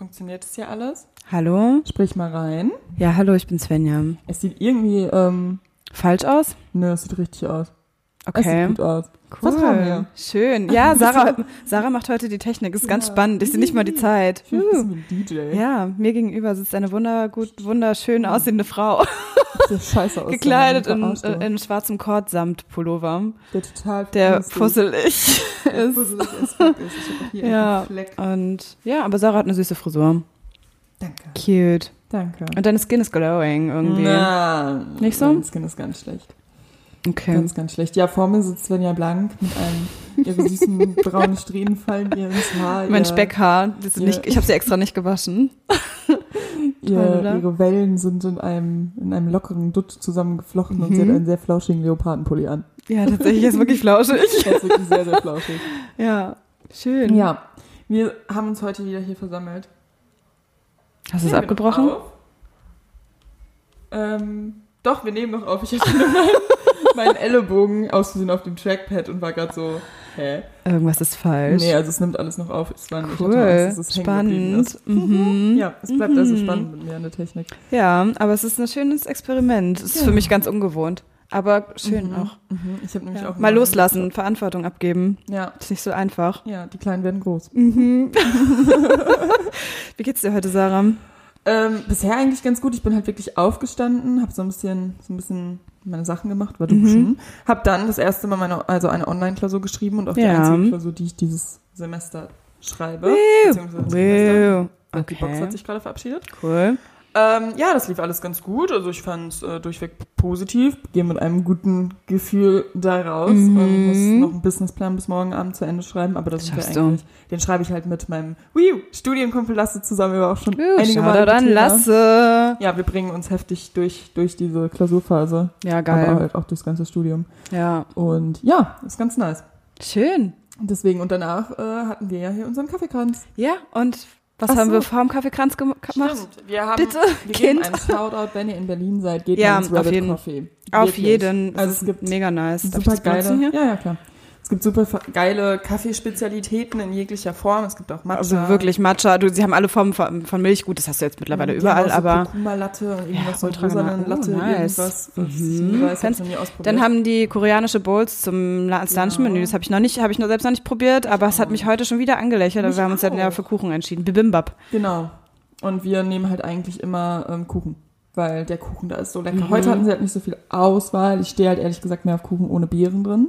Funktioniert das hier alles? Hallo? Sprich mal rein. Ja, hallo, ich bin Svenja. Es sieht irgendwie, ähm, Falsch aus? ne, es sieht richtig aus. Es sieht Okay. gut aus. Cool. Was haben wir? Schön. Ja, Sarah, Sarah macht heute die Technik. Ist ganz Ja. spannend. Ich sehe nicht mal die Zeit. Ich ein DJ. Ja, mir gegenüber sitzt eine wunder, gut, wunderschön aussehende Frau, scheiße aus. gekleidet der in, äh, in schwarzem Kordsamtpullover, Der total der fusselig der ist. fusselig ist. Ich Ja. Fleck. Und ja, aber Sarah hat eine süße Frisur. Danke. Cute. Danke. Und deine Skin ist glowing irgendwie. Na, Nicht so? Mein Skin ist ganz schlecht. Okay. Ganz, ganz schlecht. Ja, vor mir sitzt Svenja Blank mit einem, ihre süßen braunen Strähnen fallen ihr ins Haar. Mein ihr, Speckhaar, Ja. nicht, ich habe sie extra nicht gewaschen. Ihr, Toll, oder? ihre Wellen sind in einem, in einem lockeren Dutt zusammengeflochten und Mhm. sie hat einen sehr flauschigen Leopardenpulli an. Ja, tatsächlich ist wirklich flauschig. Er ist wirklich sehr, sehr flauschig. Ja, schön. Ja, wir haben uns heute wieder hier versammelt. Hast du es abgebrochen? Ähm, doch, wir nehmen noch auf. Ich hatte nur meinen, meinen Ellenbogen aus Versehen auf dem Trackpad und war gerade so, hä? Irgendwas ist falsch. Nee, also es nimmt alles noch auf. Es war nicht, cool. Angst, dass es geblieben spannend. ist. Mhm. Ja, es bleibt also Mhm. spannend mit mir an der Technik. Ja, aber es ist ein schönes Experiment. Es ist Ja. für mich ganz ungewohnt. Aber schön Mhm. auch. Mhm. Ich habe nämlich Ja. auch Mal loslassen, Verantwortung abgeben. Ja, Ist nicht so einfach. ja, die Kleinen werden groß. Mhm. Wie geht's dir heute, Sarah? Ähm, bisher eigentlich ganz gut. Ich bin halt wirklich aufgestanden, habe so ein bisschen, so ein bisschen meine Sachen gemacht, war Mhm. duschen. Habe dann das erste Mal meine, also eine Online-Klausur geschrieben und auch die Ja. einzige Klausur, die ich dieses Semester schreibe. Beziehungsweise das Semester. Wow. Die Box Okay. hat sich gerade verabschiedet. Cool. Ähm, ja, das lief alles ganz gut. Also ich fand es äh, durchweg positiv. Gehe mit einem guten Gefühl da raus Mhm. und muss noch einen Businessplan bis morgen Abend zu Ende schreiben. Aber das ist ja Schaffst du. eigentlich, den schreibe ich halt mit meinem Wii Studienkumpel Lasse zusammen. Wir haben auch schon Uh, einige Mal an Lasse. Ja, wir bringen uns heftig durch, durch diese Klausurphase. Ja, Aber geil. halt auch durchs ganze Studium. Ja, Und ja, ist ganz nice. schön. Und deswegen, und danach äh, hatten wir ja hier unseren Kaffeekranz. Ja, und was Ach haben so. wir vor dem Kaffeekranz gem gemacht? Stimmt. Wir haben, Bitte, wir Kind. einen Shoutout, wenn ihr in Berlin seid, geht Ja, ins auf Rabbit jeden- Coffee. Auf Wirklich. jeden. Also Es gibt mega nice. Super geile, ja, ja, klar. Es gibt super geile Kaffeespezialitäten in jeglicher Form. Es gibt auch Matcha. Also wirklich Matcha. Du, sie haben alle Formen von, von Milch. Gut, das hast du jetzt mittlerweile Die überall, haben auch so aber Kurkuma-Latte und irgendwas Ja, so ultra genau. Oh, Latte, nice. irgendwas. Das Mhm. weiß, nie ausprobiert. dann haben die koreanische Bowls zum Ja. Lunchmenü. Das habe ich noch nicht, habe ich noch selbst noch nicht probiert, aber es hat auch. mich heute schon wieder angelächelt. Mich Wir haben uns dann ja für Kuchen entschieden. Bibimbap. Genau. Und wir nehmen halt eigentlich immer ähm, Kuchen, weil der Kuchen da ist so lecker. Mhm. Heute hatten sie halt nicht so viel Auswahl. Ich stehe halt ehrlich gesagt mehr auf Kuchen ohne Beeren drin.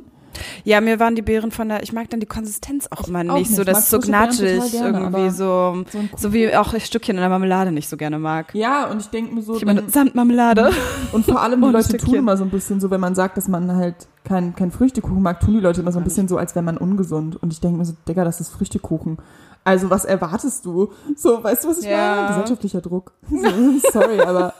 Ja, mir waren die Beeren von der, ich mag dann die Konsistenz auch immer auch nicht, so, das ist so gnatschig total gerne, irgendwie so, So, so wie auch ich Stückchen in der Marmelade nicht so gerne mag. ja, und ich denke mir so, Ich meine dann, Sandmarmelade. und vor allem die Leute tun immer so ein bisschen so, wenn man sagt, dass man halt kein, kein Früchtekuchen mag, tun die Leute immer so ein bisschen so, als wäre man ungesund. Und ich denke mir so, Digga, das ist Früchtekuchen. Also was erwartest du? So, weißt du, was ich Ja. meine? Gesellschaftlicher Druck. So, sorry, aber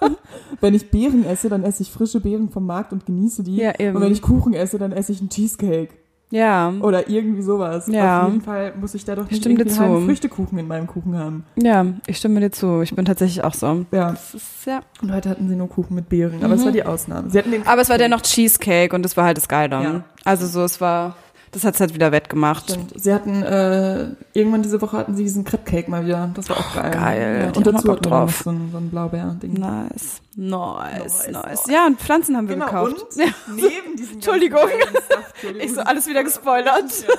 wenn ich Beeren esse, dann esse ich frische Beeren vom Markt und genieße die. Ja, eben. Und wenn ich Kuchen esse, dann esse ich einen Cheesecake. Ja, Oder irgendwie sowas. Ja. Auf jeden Fall muss ich da doch nicht irgendwie zu. einen Früchtekuchen in meinem Kuchen haben. ja, ich stimme dir zu. Ich bin tatsächlich auch so. Ja. Ist, ja. Und heute hatten sie nur Kuchen mit Beeren, aber es Mhm. war die Ausnahme. Sie hatten den Aber es war dennoch Cheesecake und das war halt das Geile. Ja. Also so, es war, das hat's halt wieder wettgemacht. Stimmt. Sie hatten, äh, irgendwann diese Woche hatten sie diesen Crepe Cake mal wieder. Das war auch geil. Geil, Ja. Und dazu Bock hatten wir so ein, so ein Blaubeer-Ding. Nice. Nice, Nice, nice. Ja, und Pflanzen haben wir Genau, gekauft. und Ja. neben diesem Entschuldigung. Stuff. Ich so alles wieder gespoilert. Ja.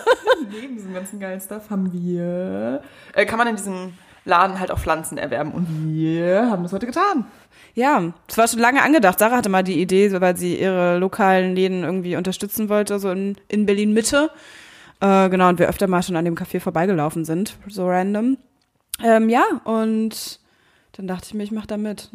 Neben diesem ganzen geilen Stuff haben wir, äh, kann man in diesem Laden halt auch Pflanzen erwerben. Und wir haben das heute getan. Ja, es war schon lange angedacht. Sarah hatte mal die Idee, weil sie ihre lokalen Läden irgendwie unterstützen wollte, so in, in Berlin Mitte. Äh, genau, und wir öfter mal schon an dem Café vorbeigelaufen sind, so random. Ähm, ja, und dann dachte ich mir, ich mach da mit.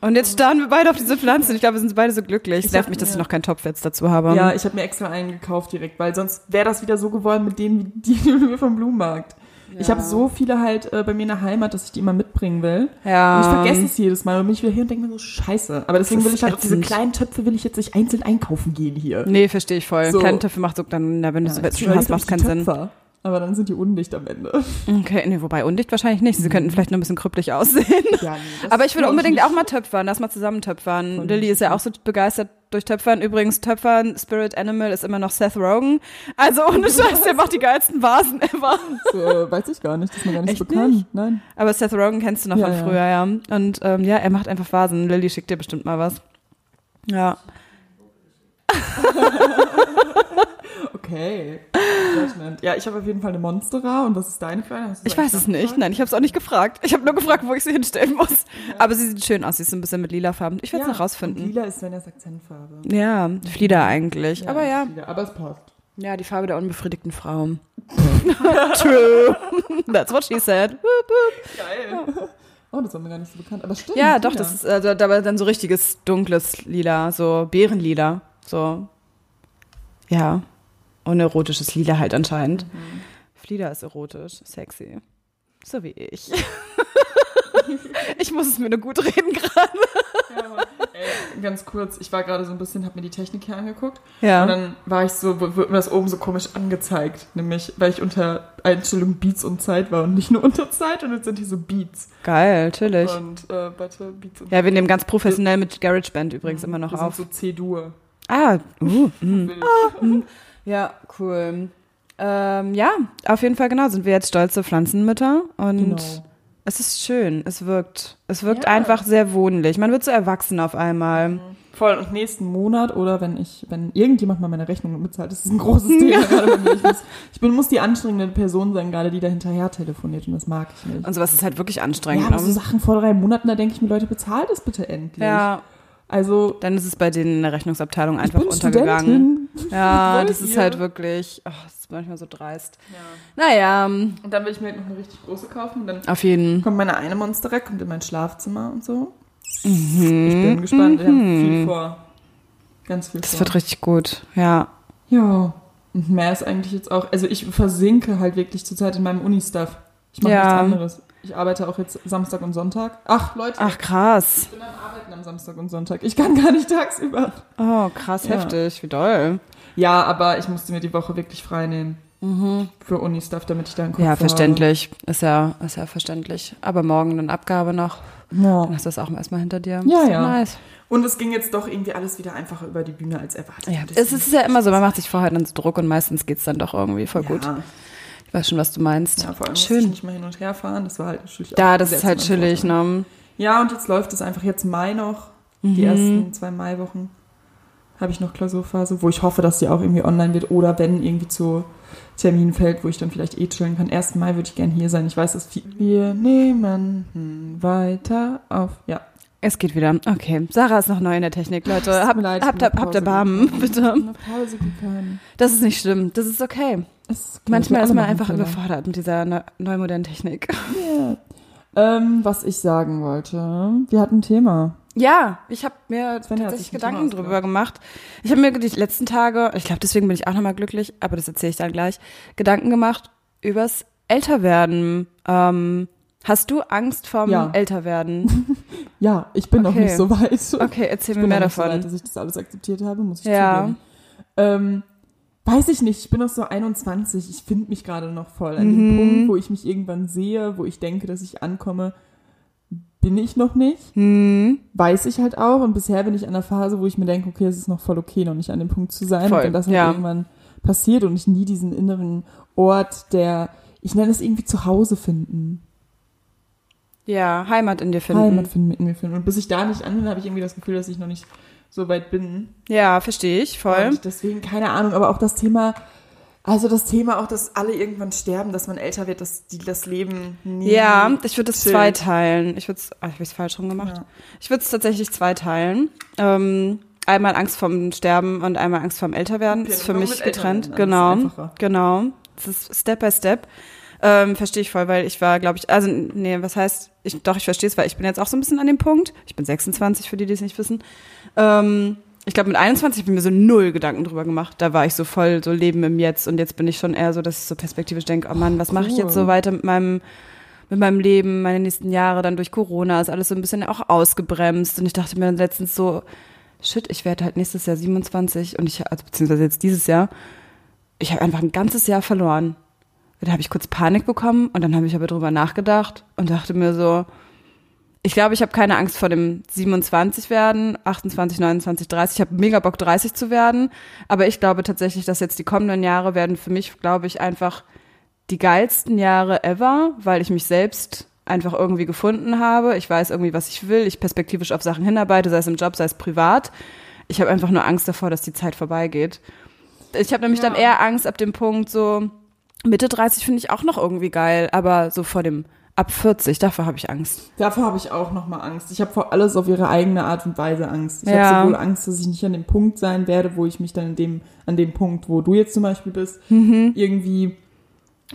Und jetzt starren wir beide auf diese Pflanzen. Ich glaube, wir sind beide so glücklich. Es Ich nervt mich, dass ich noch keinen Topf jetzt dazu habe. Ja, ich habe mir extra einen gekauft direkt, weil sonst wäre das wieder so geworden mit denen, wie die wir vom Blumenmarkt. Ich habe so viele halt äh, bei mir in der Heimat, dass ich die immer mitbringen will. ja. Und ich vergesse es jedes Mal und bin ich wieder hier und denke mir so, scheiße. Aber deswegen will ich halt auch diese kleinen Töpfe, will ich jetzt nicht einzeln einkaufen gehen hier. Nee, verstehe ich voll. So. Kleine Töpfe macht so dann, na, wenn du Ja, ich schon hast, macht keinen die Sinn. Aber dann sind die undicht am Ende. Okay, nee, wobei undicht wahrscheinlich nicht. Sie könnten vielleicht nur ein bisschen kryptlich aussehen. Ja, nee, Aber ich will unbedingt nicht. auch mal töpfern, lass mal zusammen töpfern. Voll Lilly ist ja auch so begeistert durch Töpfern. Übrigens, Töpfern, Spirit Animal ist immer noch Seth Rogen. Also ohne Scheiß, der macht die geilsten Vasen ever. Das, äh, weiß ich gar nicht, das ist mir gar nicht Echt bekannt. nicht? Nein. Aber Seth Rogen kennst du noch Ja, von ja. früher, ja. Und ähm, ja, er macht einfach Vasen. Lilly schickt dir bestimmt mal was. Ja. Okay. Judgment. Ja, ich habe auf jeden Fall eine Monstera und was ist deine für eine? Ich weiß es nicht. Nein, ich habe es auch nicht gefragt. Ich habe nur gefragt, wo ich sie hinstellen muss. Aber sie sieht schön aus. Sie ist so ein bisschen mit lila Farben. Ich werde es noch Und rausfinden. Lila ist Svenjas Akzentfarbe. Ja, Flieder eigentlich. Aber ja, Lila, aber es passt. ja, die Farbe der unbefriedigten Frau. True. That's what she said. Woop, woop. Geil. Oh, das war mir gar nicht so bekannt. Aber stimmt. Ja, doch, lila. das ist also, aber dann so richtiges dunkles Lila, so Bärenlila, so ja, unerotisches Lila halt anscheinend. Flieder ist erotisch, sexy, so wie ich. ich muss es mir nur gut reden gerade. Ja. Ey, ganz kurz, ich war gerade so ein bisschen, hab mir die Technik hier angeguckt. Ja. Und dann war ich so, wird mir das oben so komisch angezeigt. Nämlich, weil ich unter Einstellung Beats und Zeit war und nicht nur unter Zeit. Und jetzt sind hier so Beats. Geil, natürlich. Und, äh, warte, Beats und Ja, wir nehmen ganz professionell mit GarageBand übrigens immer noch das auf. sind so C-Dur. Ah, uh, mm. Wild. Ja, cool. Ähm, ja, auf jeden Fall genau, sind wir jetzt stolze Pflanzenmütter und Genau. Es ist schön, es wirkt. Es wirkt Ja. einfach sehr wohnlich. Man wird so erwachsen auf einmal. Voll. Und nächsten Monat oder wenn ich, wenn irgendjemand mal meine Rechnung bezahlt, das ist ein großes Thema gerade bei mir. Ich muss, ich bin, muss die anstrengende Person sein, gerade die da hinterher telefoniert und das mag ich nicht. Und sowas ist halt wirklich Ja, anstrengend. so ne? Sachen vor drei Monaten, da denke ich mir, Leute, bezahlt es bitte endlich. ja, Also, dann ist es bei denen in der Rechnungsabteilung ich einfach bin untergegangen. Studentin. Ja, das ist halt wirklich, ach, das ist manchmal so dreist. Ja. Naja, Und dann will ich mir halt noch eine richtig große kaufen und dann auf jeden. kommt meine eine Monster kommt in mein Schlafzimmer und so. Mhm. Ich bin gespannt, wir haben viel vor. Ganz viel Das vor. wird richtig gut. Ja. Ja. Und mehr ist eigentlich jetzt auch, also ich versinke halt wirklich zurzeit in meinem Uni-Stuff. Ich mache Ja. nichts anderes. Ich arbeite auch jetzt Samstag und Sonntag. Ach, Leute, Ach, krass. ich bin am Arbeiten am Samstag und Sonntag. Ich kann gar nicht tagsüber. Oh, krass, Ja. heftig. Wie doll. Ja, aber ich musste mir die Woche wirklich frei nehmen. Für Uni-Stuff, damit ich da einen Kopf Mhm. Ja, verständlich. Ist ja, ist ja verständlich. Aber morgen eine Abgabe noch. Habe. Ja. Dann hast du das auch erstmal hinter dir. Ja, ja. Nice. Und es ging jetzt doch irgendwie alles wieder einfacher über die Bühne als erwartet. Ja, es ist ja immer so, man macht sich vorher dann so Druck und meistens geht's dann doch irgendwie voll gut. Ich weiß schon, was du meinst. ja vor allem musste ich Schön. nicht mal hin und her fahren. Das war halt natürlich auch das ist halt chillig, ne? Ja, und jetzt läuft es einfach jetzt Mai noch. Mhm. Die ersten zwei Maiwochen habe ich noch Klausurphase, wo ich hoffe, dass die auch irgendwie online wird oder wenn irgendwie zu Termin fällt, wo ich dann vielleicht eh chillen kann. 1. Mai würde ich gern hier sein. Ich weiß, dass viel. Wir nehmen hm, weiter auf. Ja. Es geht wieder. Okay. Sarah ist noch neu in der Technik, Leute. Habt mir leid, habt, habt, habt Erbarmen, gegangen. bitte. Auf Pause gegangen. Das ist nicht schlimm. Das ist okay. Manchmal ist man einfach Fehler. überfordert mit dieser neu, neu modernen Technik. Ja. Ähm, was ich sagen wollte. Wir hatten ein Thema. Ja, ich habe mir Sven tatsächlich Gedanken drüber gemacht. Ich habe mir die letzten Tage, ich glaube, deswegen bin ich auch nochmal glücklich, aber das erzähle ich dann gleich, Gedanken gemacht übers Älterwerden. Ähm, hast du Angst vorm Ja. Älterwerden? Ja, ich bin noch Okay. nicht so weit. Okay, erzähl Ich mir bin mehr noch nicht so davon. weit, dass ich das alles akzeptiert habe, muss ich Ja. zugeben. Ähm, weiß ich nicht, ich bin noch so 21, ich finde mich gerade noch voll. An dem Mhm. Punkt, wo ich mich irgendwann sehe, wo ich denke, dass ich ankomme, bin ich noch nicht. Hm. Weiß ich halt auch. Und bisher bin ich an der Phase, wo ich mir denke, okay, es ist noch voll okay, noch nicht an dem Punkt zu sein. Voll, und wenn das halt ja. irgendwann passiert und ich nie diesen inneren Ort der, ich nenne es irgendwie zu Hause finden. Ja, Heimat in dir finden. Heimat finden, in mir finden. Und bis ich da nicht an bin, habe ich irgendwie das Gefühl, dass ich noch nicht so weit bin. Ja, verstehe ich voll. Und deswegen, keine Ahnung, aber auch das Thema, also das Thema auch, dass alle irgendwann sterben, dass man älter wird, dass die das Leben nie. Ja, ich würde es zweiteilen. Ich würde es, ah, habe ich es falsch rum gemacht? Ja. Ich würde es tatsächlich zweiteilen. Ähm, einmal Angst vorm Sterben und einmal Angst vorm Älterwerden. Okay, ist für mich getrennt. Älterwerden Genau, genau. Das ist Step by Step. Ähm, verstehe ich voll, weil ich war, glaube ich, also nee, was heißt, ich, doch, ich verstehe es, weil ich bin jetzt auch so ein bisschen an dem Punkt. Ich bin 26, für die, die es nicht wissen. Ähm, ich glaube, mit 21 habe ich mir so null Gedanken drüber gemacht. Da war ich so voll so Leben im Jetzt und jetzt bin ich schon eher so, dass ich so perspektivisch denke, oh Mann, was mache ich jetzt so weiter mit meinem mit meinem Leben, meine nächsten Jahre, dann durch Corona ist alles so ein bisschen auch ausgebremst und ich dachte mir dann letztens so, shit, ich werde halt nächstes Jahr 27 und ich, also beziehungsweise jetzt dieses Jahr, ich habe einfach ein ganzes Jahr verloren. Dann habe ich kurz Panik bekommen und dann habe ich aber drüber nachgedacht und dachte mir so, ich glaube, ich habe keine Angst vor dem 27 werden, 28, 29, 30. Ich habe mega Bock, 30 zu werden. Aber ich glaube tatsächlich, dass jetzt die kommenden Jahre werden für mich, glaube ich, einfach die geilsten Jahre ever, weil ich mich selbst einfach irgendwie gefunden habe. Ich weiß irgendwie, was ich will. Ich perspektivisch auf Sachen hinarbeite, sei es im Job, sei es privat. Ich habe einfach nur Angst davor, dass die Zeit vorbeigeht. Ich habe nämlich Ja. dann eher Angst ab dem Punkt so Mitte 30 finde ich auch noch irgendwie geil, aber so vor dem ab 40, davor habe ich Angst. Davor habe ich auch nochmal Angst. Ich habe vor alles auf ihre eigene Art und Weise Angst. Ich Ja. habe sowohl Angst, dass ich nicht an dem Punkt sein werde, wo ich mich dann in dem, an dem Punkt, wo du jetzt zum Beispiel bist, Mhm. irgendwie,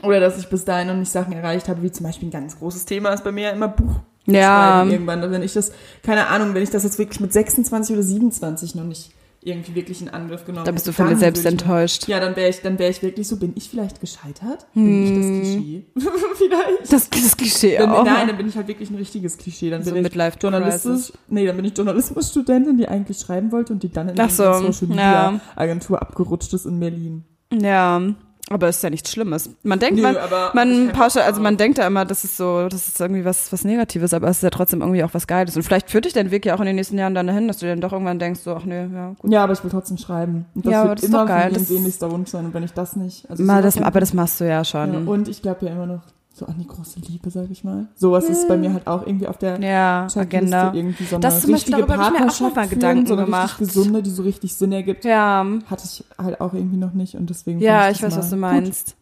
oder dass ich bis dahin noch nicht Sachen erreicht habe, wie zum Beispiel ein ganz großes Thema ist bei mir ja immer Buch. Ja. schreiben irgendwann. Wenn ich das, keine Ahnung, wenn ich das jetzt wirklich mit 26 oder 27 noch nicht irgendwie wirklich in Angriff genommen Da bist du hätte, von dir selbst ich- enttäuscht. Ja, dann wäre ich, dann wäre ich wirklich so, bin ich vielleicht gescheitert? Bin ich Hm. das Klischee? vielleicht. Das, das Klischee Dann, auch. nein, dann bin ich halt wirklich ein richtiges Klischee. Dann So bin ich Journalistisch, nee, dann bin ich Journalismusstudentin, die eigentlich schreiben wollte und die dann in eine so, Social Media ja. Agentur abgerutscht ist in Berlin. Ja, aber ist ja nichts Schlimmes. Man denkt, Nö, man, man pauschal, also man denkt ja immer, das ist so, das ist irgendwie was, was Negatives, aber es ist ja trotzdem irgendwie auch was Geiles. Und vielleicht führt dich dein Weg ja auch in den nächsten Jahren dann dahin, dass du dann doch irgendwann denkst, so, ach nee, ja, gut. Ja, aber ich will trotzdem schreiben. Und das Ja, aber wird das ist immer doch geil. Das- sehnlichster Wunsch sein. Und wenn ich das nicht, also Mal sowas das, aber das machst du ja ja, schon. Und ich glaube ja immer noch so an die große Liebe, sag ich mal. Sowas ist bei mir halt auch irgendwie auf der Ja, Agenda. irgendwie so eine Das zum Beispiel, richtige darüber ich mir auch mal Partnerschaft Gedanken führen, so eine gemacht. gesunde, die so richtig Sinn ergibt. Ja, Hatte ich halt auch irgendwie noch nicht und deswegen ja, fand ich weiß, was du mal gut. meinst.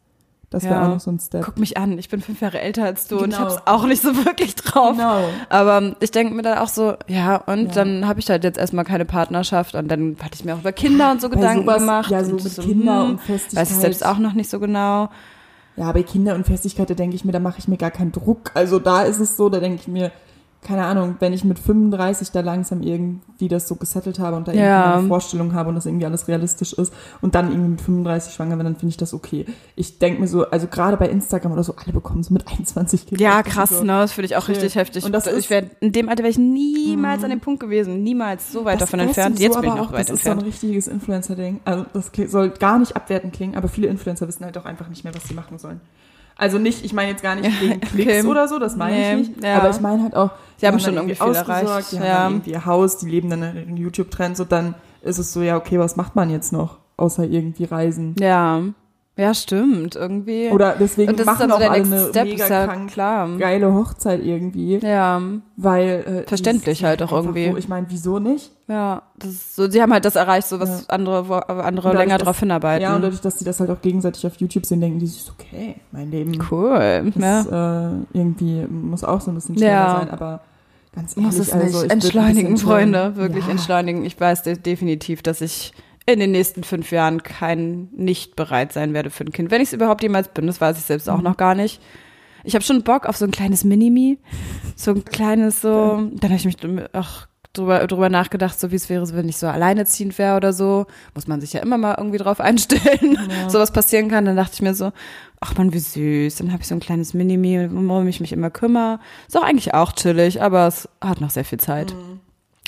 Das wäre Ja. auch noch so ein Step. Guck mich an, ich bin fünf Jahre älter als du und ich Genau. hab's auch nicht so wirklich drauf. Genau. Aber ich denke mir dann auch so, ja, und Ja. dann habe ich halt jetzt erstmal keine Partnerschaft und dann hatte ich mir auch über Kinder und so Bei Gedanken sowas, gemacht. Ja, so mit Kinder hm, und Festigkeit. Weiß ich selbst auch noch nicht so genau. Ja, bei Kinder und Festigkeit, da denke ich mir, da mache ich mir gar keinen Druck. Also da ist es so, da denke ich mir, keine Ahnung, wenn ich mit 35 da langsam irgendwie das so gesettelt habe und da Ja. irgendwie eine Vorstellung habe und das irgendwie alles realistisch ist und dann irgendwie mit 35 schwanger bin, dann finde ich das okay. Ich denke mir so, also gerade bei Instagram oder so, alle bekommen so mit 21 Kinder. Ja, Das krass, so, ne? Das finde ich auch richtig heftig. Und das ich wär, in dem Alter wäre ich niemals an dem Punkt gewesen. Niemals so weit Das davon entfernt. sowieso Jetzt bin ich noch auch, weit Das ist so ein entfernt. richtiges Influencer-Ding. Also das soll gar nicht abwertend klingen, aber viele Influencer wissen halt auch einfach nicht mehr, was sie machen sollen. Also nicht, ich meine jetzt gar nicht wegen Klicks okay. oder so, das meine Nee, ich nicht. ja. Aber ich meine halt auch, Sie haben schon irgendwie viel ausgesorgt, erreicht, Die haben ja. irgendwie ihr Haus, die leben dann in YouTube-Trends und dann ist es so, ja, okay, was macht man jetzt noch, außer irgendwie reisen? Ja. Ja, stimmt, irgendwie. Oder deswegen und das ist machen dann so auch der alle eine Step, mega ist ja krank klar. geile Hochzeit irgendwie, Ja, weil äh, Verständlich ist halt auch irgendwie. So, ich meine, wieso nicht? ja. Das ist so, sie haben halt das erreicht, so was andere, wo andere dadurch, länger dass- drauf hinarbeiten. Ja, und dadurch, dass die das halt auch gegenseitig auf YouTube sehen, denken die sich, okay, mein Leben cool. Ja. Das äh, irgendwie muss auch so ein bisschen schneller Ja. sein, aber ganz ehrlich, Muss es also nicht. Entschleunigen, Freunde. Wirklich ja. entschleunigen. Ich weiß de definitiv, dass ich in den nächsten fünf Jahren kein nicht bereit sein werde für ein Kind. Wenn ich es überhaupt jemals bin, das weiß ich selbst Mhm. auch noch gar nicht. Ich habe schon Bock auf so ein kleines Minimi. So ein kleines so. Dann habe ich mich auch drüber, drüber nachgedacht, so wie es wäre, wenn ich so alleinerziehend wäre oder so. Muss man sich ja immer mal irgendwie drauf einstellen, Ja. sowas passieren kann. Dann dachte ich mir so, ach man, wie süß. Dann habe ich so ein kleines Minimi, worum ich mich immer kümmere. Ist auch eigentlich auch chillig, aber es hat noch sehr viel Zeit.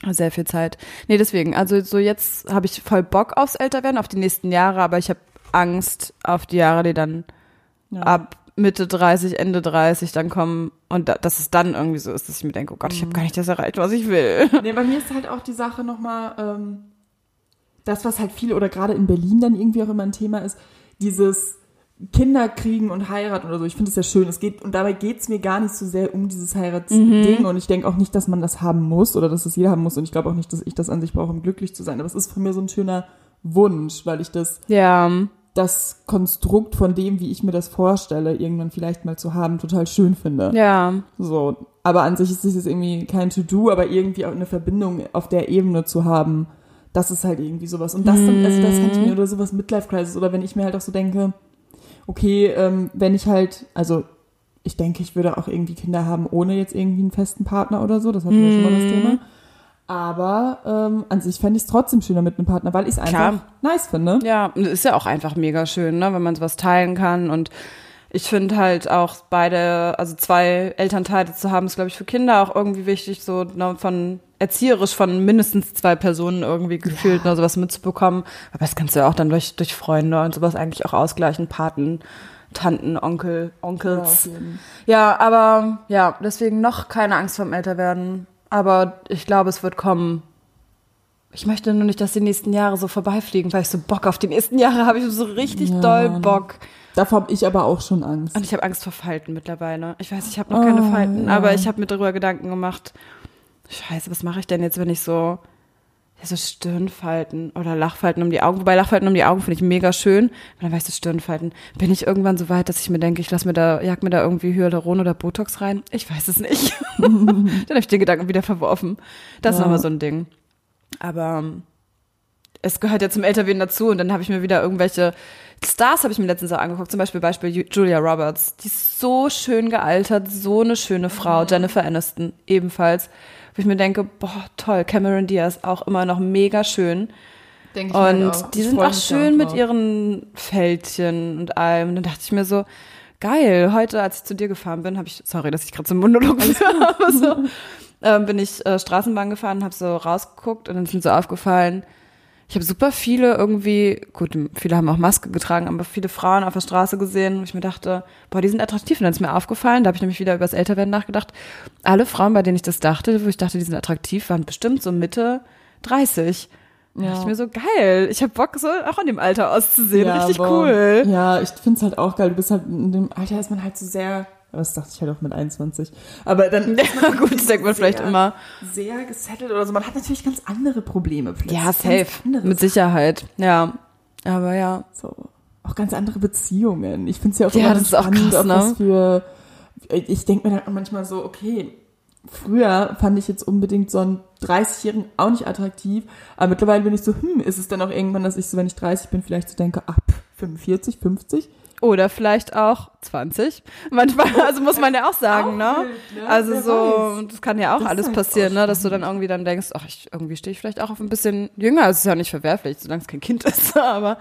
Sehr viel Zeit. Nee, deswegen, also so jetzt habe ich voll Bock aufs Älterwerden, auf die nächsten Jahre, aber ich habe Angst auf die Jahre, die dann Ja. ab Mitte 30, Ende 30 dann kommen und da, dass es dann irgendwie so ist, dass ich mir denke, oh Gott, ich Mhm. habe gar nicht das erreicht, was ich will. Nee, bei mir ist halt auch die Sache nochmal, ähm, das, was halt viele oder gerade in Berlin dann irgendwie auch immer ein Thema ist, dieses Kinder kriegen und heiraten oder so. Ich finde es ja schön. Es geht, und dabei geht es mir gar nicht so sehr um dieses Heiratsding. Und ich denke auch nicht, dass man das haben muss oder dass das jeder haben muss. Und ich glaube auch nicht, dass ich das an sich brauche, um glücklich zu sein. Aber es ist von mir so ein schöner Wunsch, weil ich das Ja, das Konstrukt von dem, wie ich mir das vorstelle, irgendwann vielleicht mal zu haben, total schön finde. ja, So, aber an sich ist es jetzt irgendwie kein To-Do, aber irgendwie auch eine Verbindung auf der Ebene zu haben, das ist halt irgendwie sowas. Und das dann, also das kann ich mir, oder sowas Midlife Crisis, oder wenn ich mir halt auch so denke, okay, ähm, wenn ich halt, also ich denke, ich würde auch irgendwie Kinder haben, ohne jetzt irgendwie einen festen Partner oder so, das hatten wir schon mal das Thema. Aber ähm, an sich fände ich es trotzdem schöner mit einem Partner, weil ich es einfach Klar. nice finde. ja, und ist ja auch einfach mega schön, ne, wenn man sowas teilen kann und ich finde halt auch beide, also zwei Elternteile zu haben, ist, glaube ich, für Kinder auch irgendwie wichtig, so ne, von erzieherisch von mindestens zwei Personen irgendwie gefühlt oder sowas mitzubekommen. Aber das kannst du ja auch dann durch, durch Freunde und sowas eigentlich auch ausgleichen, Paten, Tanten, Onkel, Onkels. Ja. Ja, aber ja, deswegen noch keine Angst vorm Älterwerden. Aber ich glaube, es wird kommen. Ich möchte nur nicht, dass die nächsten Jahre so vorbeifliegen, weil ich so Bock auf die nächsten Jahre habe. Ich so richtig Ja, doll. Bock. Davor habe ich aber auch schon Angst. Und ich habe Angst vor Falten mittlerweile. Ich weiß, ich habe noch keine Oh, Falten, ja. aber ich habe mir darüber Gedanken gemacht. Scheiße, was mache ich denn jetzt, wenn ich so ja, so Stirnfalten oder Lachfalten um die Augen, wobei Lachfalten um die Augen finde ich mega schön. Und dann weißt du Stirnfalten. Bin ich irgendwann so weit, dass ich mir denke, ich lass mir da, jag mir da irgendwie Hyaluron oder Botox rein? Ich weiß es nicht. dann habe ich den Gedanken wieder verworfen. Das ist Ja. nochmal so ein Ding. Aber es gehört ja zum Älterwerden dazu und dann habe ich mir wieder irgendwelche Stars habe ich mir letztens auch angeguckt, zum Beispiel Beispiel Ju- Julia Roberts, die ist so schön gealtert, so eine schöne Frau, Jennifer Aniston ebenfalls, wo ich mir denke, boah, toll, Cameron Diaz auch immer noch mega schön. Denk und die sind auch schön mit ihren Fältchen und allem. Und dann dachte ich mir so, geil, heute, als ich zu dir gefahren bin, habe ich, sorry, dass ich gerade zum Monolog führe, aber so, ähm, bin ich äh, Straßenbahn gefahren, habe so rausgeguckt und dann ist mir so aufgefallen, ich habe super viele irgendwie, gut, viele haben auch Maske getragen, aber viele Frauen auf der Straße gesehen, wo ich mir dachte, boah, die sind attraktiv. Und dann ist mir aufgefallen, da habe ich nämlich wieder über das Älterwerden nachgedacht. Alle Frauen, bei denen ich das dachte, wo ich dachte, die sind attraktiv, waren bestimmt so Mitte 30. Da dachte ich mir so, geil, ich habe Bock, so auch in dem Alter auszusehen. Richtig cool. Ja, ich finde es halt auch geil. Du bist halt in dem Alter ist man halt so sehr, aber das dachte ich halt auch mit 21. Aber dann Ja, gut, das denkt man vielleicht immer. sehr gesettelt oder so. Man hat natürlich ganz andere Probleme plötzlich. Ja, safe. Mit Sicherheit. Ja. Aber ja. So. Auch ganz andere Beziehungen. Ich finde es ja auch Ja, immer das ist auch krass, ne? für. Ich denke mir dann manchmal so, okay, früher fand ich jetzt unbedingt so einen 30-Jährigen auch nicht attraktiv, aber mittlerweile bin ich so, hm, ist es dann auch irgendwann, dass ich so, wenn ich 30 bin, vielleicht so denke, ab 45, 50? Oder vielleicht auch 20. Manchmal, also muss man ja auch sagen, ne? ne? Also so, das kann ja auch alles halt passieren, ne? Dass du dann irgendwie dann denkst, ach, ich, irgendwie stehe ich vielleicht auch auf ein bisschen jünger. Es ist ja nicht verwerflich, solange es kein Kind ist. Aber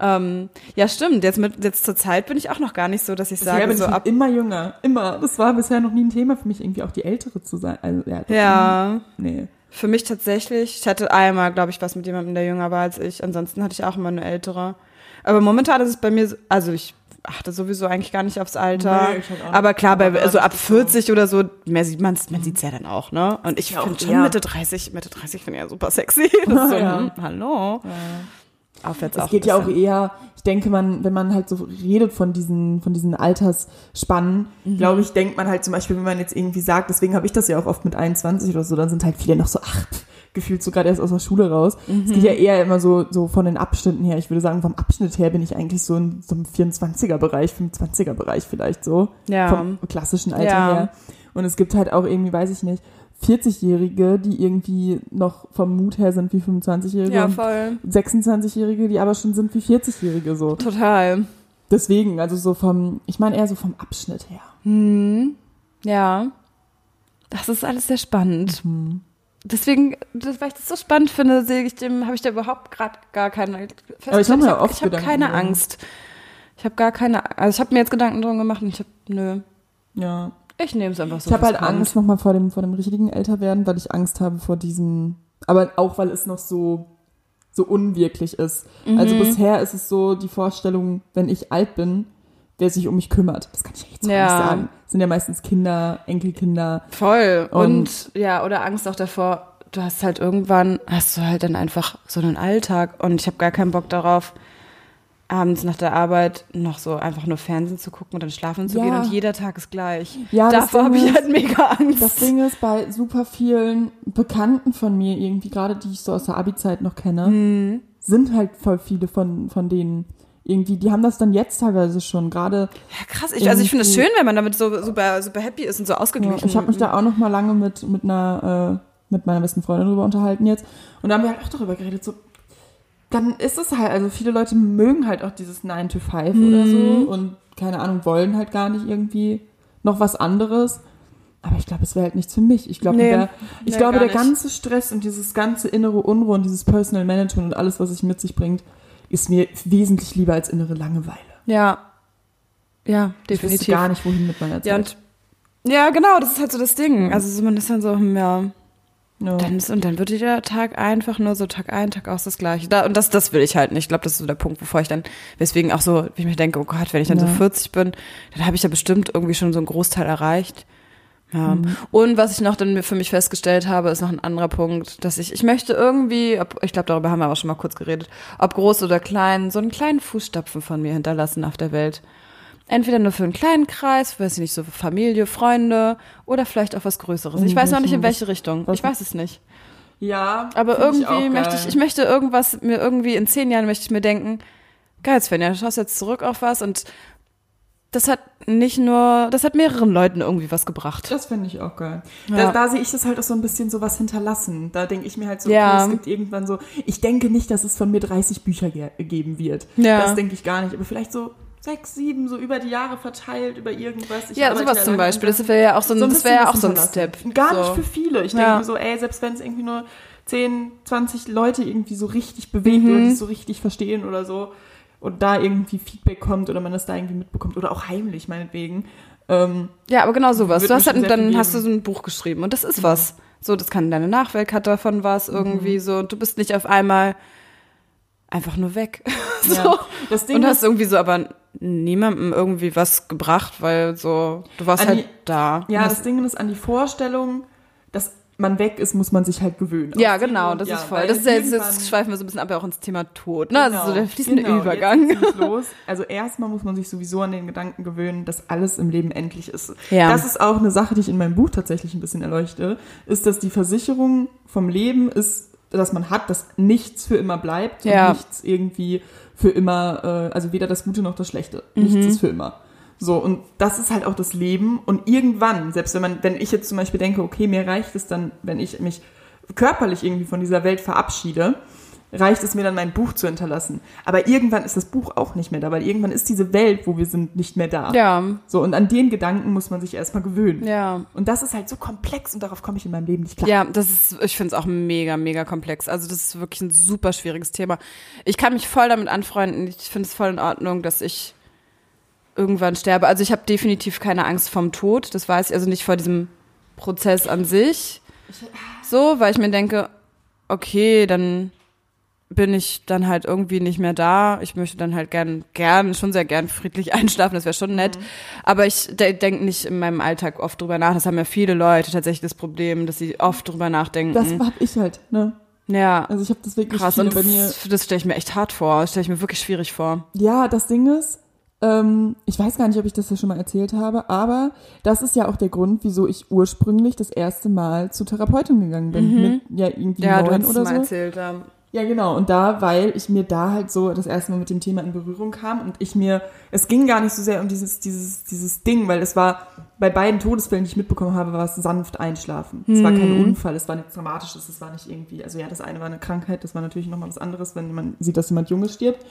ja, ähm, ja stimmt. Jetzt mit jetzt zur Zeit bin ich auch noch gar nicht so, dass ich Bisher sage, bin so ich ab. immer jünger, immer. Das war bisher noch nie ein Thema für mich, irgendwie auch die Ältere zu sein. Also, ja, Ja, Nee. für mich tatsächlich. Ich hatte einmal, glaube ich, was mit jemandem, der jünger war als ich. Ansonsten hatte ich auch immer eine ältere. Aber momentan ist es bei mir, so- also ich achte sowieso eigentlich gar nicht aufs Alter. Nee, ich halt auch aber klar, bei Aber so ab das ist so. 40 oder so, mehr sieht man's, man sieht's ja dann auch, ne? Und ich Ja, finde schon eher. Mitte 30, Mitte 30 finde ich ja super sexy. Das ist so, Ja. hm, hallo. Aufwärts Es auch geht ja auch eher, ich denke, man, wenn man halt so redet von diesen, von diesen Altersspannen, Mhm. glaube ich, denkt man halt zum Beispiel, wenn man jetzt irgendwie sagt, deswegen habe ich das ja auch oft mit 21 oder so, dann sind halt viele noch so, ach, pff, gefühlt so gerade erst aus der Schule raus. Es geht ja Mhm. eher immer so, so von den Abschnitten her. Ich würde sagen, vom Abschnitt her bin ich eigentlich so in so einem 24er-Bereich, 25er-Bereich vielleicht so. Ja. Vom klassischen Alter Ja. her. Und es gibt halt auch irgendwie, weiß ich nicht, 40-Jährige, die irgendwie noch vom Mut her sind wie 25-Jährige. Ja, voll. 26-Jährige, die aber schon sind wie 40-Jährige so. Total. Deswegen, also so vom, ich meine eher so vom Abschnitt her. Hm. Ja. Das ist alles sehr spannend. Mhm. Deswegen, das, weil ich das so spannend finde, sehe ich dem, habe ich da überhaupt gerade gar keine. Aber ich hab mir hab- oft ich habe Gedanken keine drum. Angst. Ich habe gar keine, also ich habe mir jetzt Gedanken drum gemacht und ich habe, nö, Ja. ich nehme es einfach so. Ich habe halt kommt. Angst nochmal vor dem, vor dem richtigen Älterwerden, weil ich Angst habe vor diesem, aber auch weil es noch so, so unwirklich ist. Also Mhm. bisher ist es so die Vorstellung, wenn ich alt bin, wer sich um mich kümmert. Das kann ich ja jetzt auch Ja. nicht sagen. Sind ja meistens Kinder, Enkelkinder. Voll. Und, Und- ja, oder Angst auch davor, du hast halt irgendwann, hast du halt dann einfach so einen Alltag und ich habe gar keinen Bock darauf, abends nach der Arbeit noch so einfach nur Fernsehen zu gucken und dann schlafen zu Ja. gehen und jeder Tag ist gleich. Ja, das Davor habe ich halt mega Angst. Das Ding ist, bei super vielen Bekannten von mir irgendwie, gerade die ich so aus der Abi-Zeit noch kenne, Mhm. sind halt voll viele von, von denen irgendwie, die haben das dann jetzt teilweise schon, gerade Ja, krass. Ich, also ich finde es schön, wenn man damit so super, super happy ist und so Ja, ausgeglichen. ich habe mich da auch noch mal lange mit mit einer äh, mit meiner besten Freundin drüber unterhalten jetzt und da haben wir halt auch darüber geredet so dann ist es halt also viele Leute mögen halt auch dieses 9 to 5 oder Mhm. so und keine Ahnung wollen halt gar nicht irgendwie noch was anderes aber ich glaube es wäre halt nichts für mich ich glaube Nee. der ich Nee, glaube der nicht. ganze Stress und dieses ganze innere Unruhe und dieses Personal Management und alles was sich mit sich bringt ist mir wesentlich lieber als innere Langeweile ja. Ja, ich wüsste definitiv. gar nicht wohin mit meiner Zeit Ja, und ja, genau, das ist halt so das Ding. Also so, man ist dann so, hm, ja, Ja. Dann ist, und dann wird jeder Tag einfach nur so Tag ein, Tag aus das gleiche. Da, und das, das will ich halt nicht. Ich glaube, das ist so der Punkt, bevor ich dann, weswegen auch so, wie ich mir denke, oh Gott, wenn ich dann Ja. so 40 bin, dann habe ich ja bestimmt irgendwie schon so einen Großteil erreicht. Ja. Mhm. Und was ich noch dann für mich festgestellt habe, ist noch ein anderer Punkt, dass ich, ich möchte irgendwie, ob, ich glaube, darüber haben wir auch schon mal kurz geredet, ob groß oder klein, so einen kleinen Fußstapfen von mir hinterlassen auf der Welt. Entweder nur für einen kleinen Kreis, weiß ich nicht, so Familie, Freunde oder vielleicht auch was Größeres. Ich In weiß noch nicht, in welche Richtung. Ich weiß es nicht. Ja, Aber ich irgendwie auch möchte ich, ich möchte irgendwas, mir irgendwie in zehn Jahren möchte ich mir denken, geil Svenja, du schaust jetzt zurück auf was und das hat nicht nur, das hat mehreren Leuten irgendwie was gebracht. Das finde ich auch geil. Ja. Da, da sehe ich das halt auch so ein bisschen so was hinterlassen. Da denke ich mir halt so, Ja. okay, es gibt irgendwann so, ich denke nicht, dass es von mir 30 Bücher ge geben wird. Ja. Das denke ich gar nicht. Aber vielleicht so sechs, sieben, so über die Jahre verteilt, über irgendwas. Ich Ja, sowas zum Beispiel. Das wäre ja auch so ein, so ein das wäre ja auch so ein Step. Gar so. nicht für viele. Ich denke mir so, ey, selbst wenn es irgendwie nur 10, 20 Leute irgendwie so richtig bewegt Mhm. die es so richtig verstehen oder so und da irgendwie Feedback kommt oder man das da irgendwie mitbekommt oder auch heimlich meinetwegen. Ähm, Ja, aber genau sowas. Du hast halt, dann hast du so ein Buch geschrieben und das ist was. So, das kann deine Nachwelt hat davon was irgendwie Mhm. so. Und du bist nicht auf einmal einfach nur weg. so. ja. Das Ding Und hast irgendwie so aber niemandem irgendwie was gebracht, weil so, du warst halt die- da. Ja, das Ding ist an die Vorstellung, dass man weg ist, muss man sich halt gewöhnen. Ja, genau, das ja, ist voll. Das ist ja jetzt, jetzt schweifen wir so ein bisschen ab auch ins Thema Tod. Ne? Also so der fließende genau, Übergang. Jetzt geht's los. Also erstmal muss man sich sowieso an den Gedanken gewöhnen, dass alles im Leben endlich ist. Ja. Das ist auch eine Sache, die ich in meinem Buch tatsächlich ein bisschen erleuchte, ist, dass die Versicherung vom Leben ist, dass man hat, dass nichts für immer bleibt Ja. und nichts irgendwie für immer, äh, also weder das Gute noch das Schlechte. Mhm. Nichts ist für immer. So, und das ist halt auch das Leben. Und irgendwann, selbst wenn man, wenn ich jetzt zum Beispiel denke, okay, mir reicht es dann, wenn ich mich körperlich irgendwie von dieser Welt verabschiede, reicht es mir dann, mein Buch zu hinterlassen. Aber irgendwann ist das Buch auch nicht mehr da, weil irgendwann ist diese Welt, wo wir sind, nicht mehr da. Ja, So, und an den Gedanken muss man sich erstmal gewöhnen. ja. Und das ist halt so komplex und darauf komme ich in meinem Leben nicht klar. Ja, das ist, ich finde es auch mega, mega komplex. Also das ist wirklich ein super schwieriges Thema. Ich kann mich voll damit anfreunden. Ich finde es voll in Ordnung, dass ich irgendwann sterbe. Also ich habe definitiv keine Angst vom Tod. Das weiß ich, also nicht vor diesem Prozess an sich. So, weil ich mir denke, okay, dann bin ich dann halt irgendwie nicht mehr da. Ich möchte dann halt gern, gern, schon sehr gern friedlich einschlafen, das wäre schon nett. Aber ich de denke nicht in meinem Alltag oft drüber nach. Das haben ja viele Leute tatsächlich das Problem, dass sie oft drüber nachdenken. Das hab ich halt, ne? ja, Also ich habe das wirklich krass. Und bei mir. das, das stelle ich mir echt hart vor. Das stelle ich mir wirklich schwierig vor. Ja, das Ding ist, ähm, ich weiß gar nicht, ob ich das ja schon mal erzählt habe, aber das ist ja auch der Grund, wieso ich ursprünglich das erste Mal zur Therapeutin gegangen bin. Mit ja irgendwie Mhm. Ja, neun oder mal so. erzählt. Ja. Ja, genau. Und da, weil ich mir da halt so das erste Mal mit dem Thema in Berührung kam und ich mir, es ging gar nicht so sehr um dieses, dieses, dieses Ding, weil es war, bei beiden Todesfällen, die ich mitbekommen habe, war es sanft einschlafen. Es war kein Unfall, es war nichts Dramatisches, es war nicht irgendwie, also ja, das eine war eine Krankheit, das war natürlich nochmal was anderes, wenn man sieht, dass jemand Junges stirbt.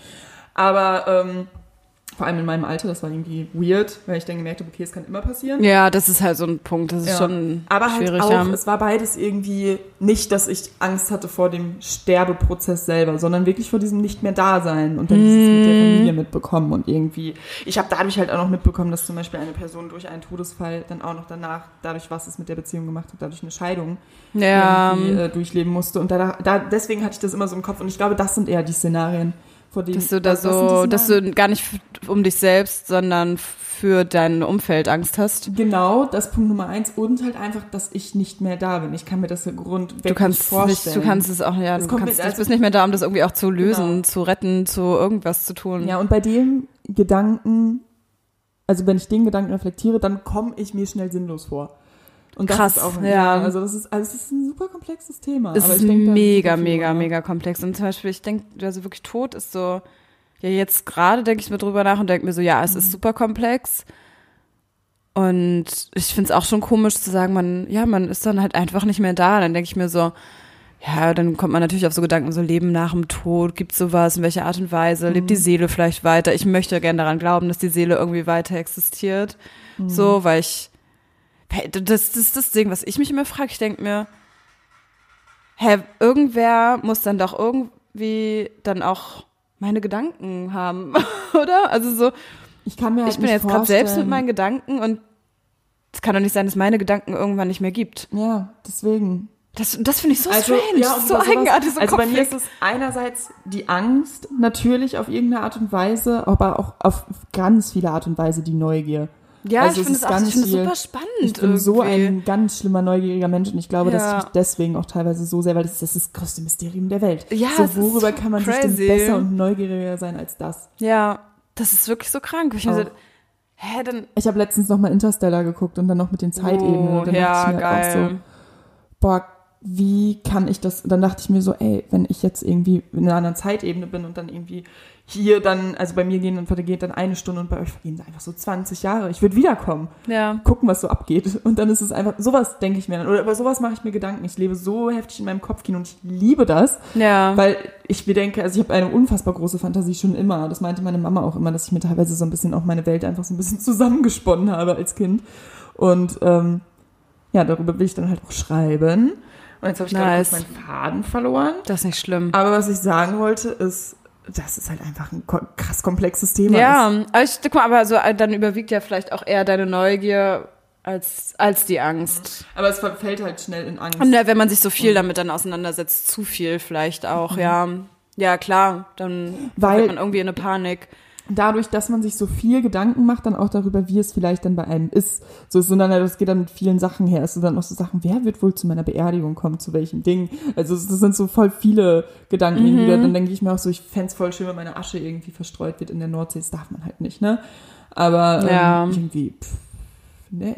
Aber, ähm, vor allem in meinem Alter, das war irgendwie weird, weil ich dann gemerkt habe, okay, es kann immer passieren. ja, das ist halt so ein Punkt. Das ist Ja. schon Aber halt schwierig. auch, ja. es war beides irgendwie nicht, dass ich Angst hatte vor dem Sterbeprozess selber, sondern wirklich vor diesem nicht mehr Dasein und dann dieses mit der Mhm. Familie mitbekommen und irgendwie. Ich habe dadurch halt auch noch mitbekommen, dass zum Beispiel eine Person durch einen Todesfall dann auch noch danach, dadurch, was es mit der Beziehung gemacht hat, dadurch eine Scheidung ja, äh, durchleben musste. Und da, da, deswegen hatte ich das immer so im Kopf und ich glaube, das sind eher die Szenarien, vor denen dass du da so, dass du gar nicht um dich selbst, sondern für dein Umfeld Angst hast. Genau, das Punkt Nummer eins und halt einfach, dass ich nicht mehr da bin. Ich kann mir das Grund Du kannst nicht vorstellen. nicht, du kannst es auch, ja, Das du kannst, mit- also- bist nicht mehr da, um das irgendwie auch zu lösen, Genau. zu retten, zu irgendwas zu tun. Ja, und bei dem Gedanken, also wenn ich den Gedanken reflektiere, dann komme ich mir schnell sinnlos vor. Und das Krass, ist auch, ja. Also das ist, also es ist ein super komplexes Thema. Es ist denk, mega, mega, drüber. mega komplex. Und zum Beispiel, ich denke, also wirklich tot ist so, ja, jetzt gerade denke ich mir drüber nach und denke mir so, ja, es Mhm. ist super komplex. Und ich finde es auch schon komisch zu sagen, man, ja, man ist dann halt einfach nicht mehr da. Dann denke ich mir so, ja, dann kommt man natürlich auf so Gedanken, so Leben nach dem Tod, gibt sowas, in welcher Art und Weise, lebt die Mhm. Seele vielleicht weiter? Ich möchte gerne daran glauben, dass die Seele irgendwie weiter existiert. Mhm. So, weil ich, das, ist das Ding, was ich mich immer frage. Ich denke mir, hä, irgendwer muss dann doch irgendwie dann auch meine Gedanken haben, oder? Also so, Ich kann mir halt ich bin jetzt gerade selbst mit meinen Gedanken und es kann doch nicht sein, dass meine Gedanken irgendwann nicht mehr gibt. Ja, deswegen. Das, das finde ich so Also, strange, ja, so eigenartig, so Also bei mir ist es einerseits die Angst, natürlich auf irgendeine Art und Weise, aber auch auf ganz viele Art und Weise die Neugier. Ja, also ich finde auch ganz ich es viel- super spannend. Ich bin so irgendwie. ein ganz schlimmer, neugieriger Mensch und ich glaube, dass Ja. ich mich deswegen auch teilweise so sehr, weil das ist das, ist das größte Mysterium der Welt. Ja, so, worüber so kann man sich denn crazy. besser und neugieriger sein als das? Ja, das ist wirklich so krank. Ich so, Auch. hä, dann. Ich habe letztens noch mal Interstellar geguckt und dann noch mit den Zeitebenen. Oh, und dann ja, dachte ich mir halt geil. auch so, boah, wie kann ich das? Dann dachte ich mir so, ey, wenn ich jetzt irgendwie in einer anderen Zeitebene bin und dann irgendwie hier dann, also bei mir gehen und vergeht dann eine Stunde und bei euch vergehen einfach so 20 Jahre. Ich würde wiederkommen, Ja. gucken, was so abgeht. Und dann ist es einfach, sowas denke ich mir dann. Oder über sowas mache ich mir Gedanken. Ich lebe so heftig in meinem Kopfkino und ich liebe das. Ja. Weil ich mir denke, also ich habe eine unfassbar große Fantasie schon immer. Das meinte meine Mama auch immer, dass ich mir teilweise so ein bisschen auch meine Welt einfach so ein bisschen zusammengesponnen habe als Kind. Und ähm, ja, darüber will ich dann halt auch schreiben. Und jetzt habe ich Nice. gerade meinen Faden verloren. das ist nicht schlimm. Aber was ich sagen wollte, ist, das ist halt einfach ein krass komplexes Thema. Ja, aber ich guck mal, aber so, äh, dann überwiegt ja vielleicht auch eher deine Neugier als, als die Angst. Aber es verfällt halt schnell in Angst. Und ja, wenn man sich so viel damit dann auseinandersetzt, zu viel vielleicht auch, ja. Ja, klar, dann Weil- man irgendwie in eine Panik. Dadurch, dass man sich so viel Gedanken macht, dann auch darüber, wie es vielleicht dann bei einem ist. So ist dann, das geht dann mit vielen Sachen her. Es sind dann auch so Sachen, wer wird wohl zu meiner Beerdigung kommen, zu welchem Ding? Also das sind so voll viele Gedanken Mhm. irgendwie. Dann denke ich mir auch so, ich fänd's voll schön, wenn meine Asche irgendwie verstreut wird in der Nordsee. Das darf man halt nicht, ne? Aber ähm, Ja. irgendwie, pff, ne?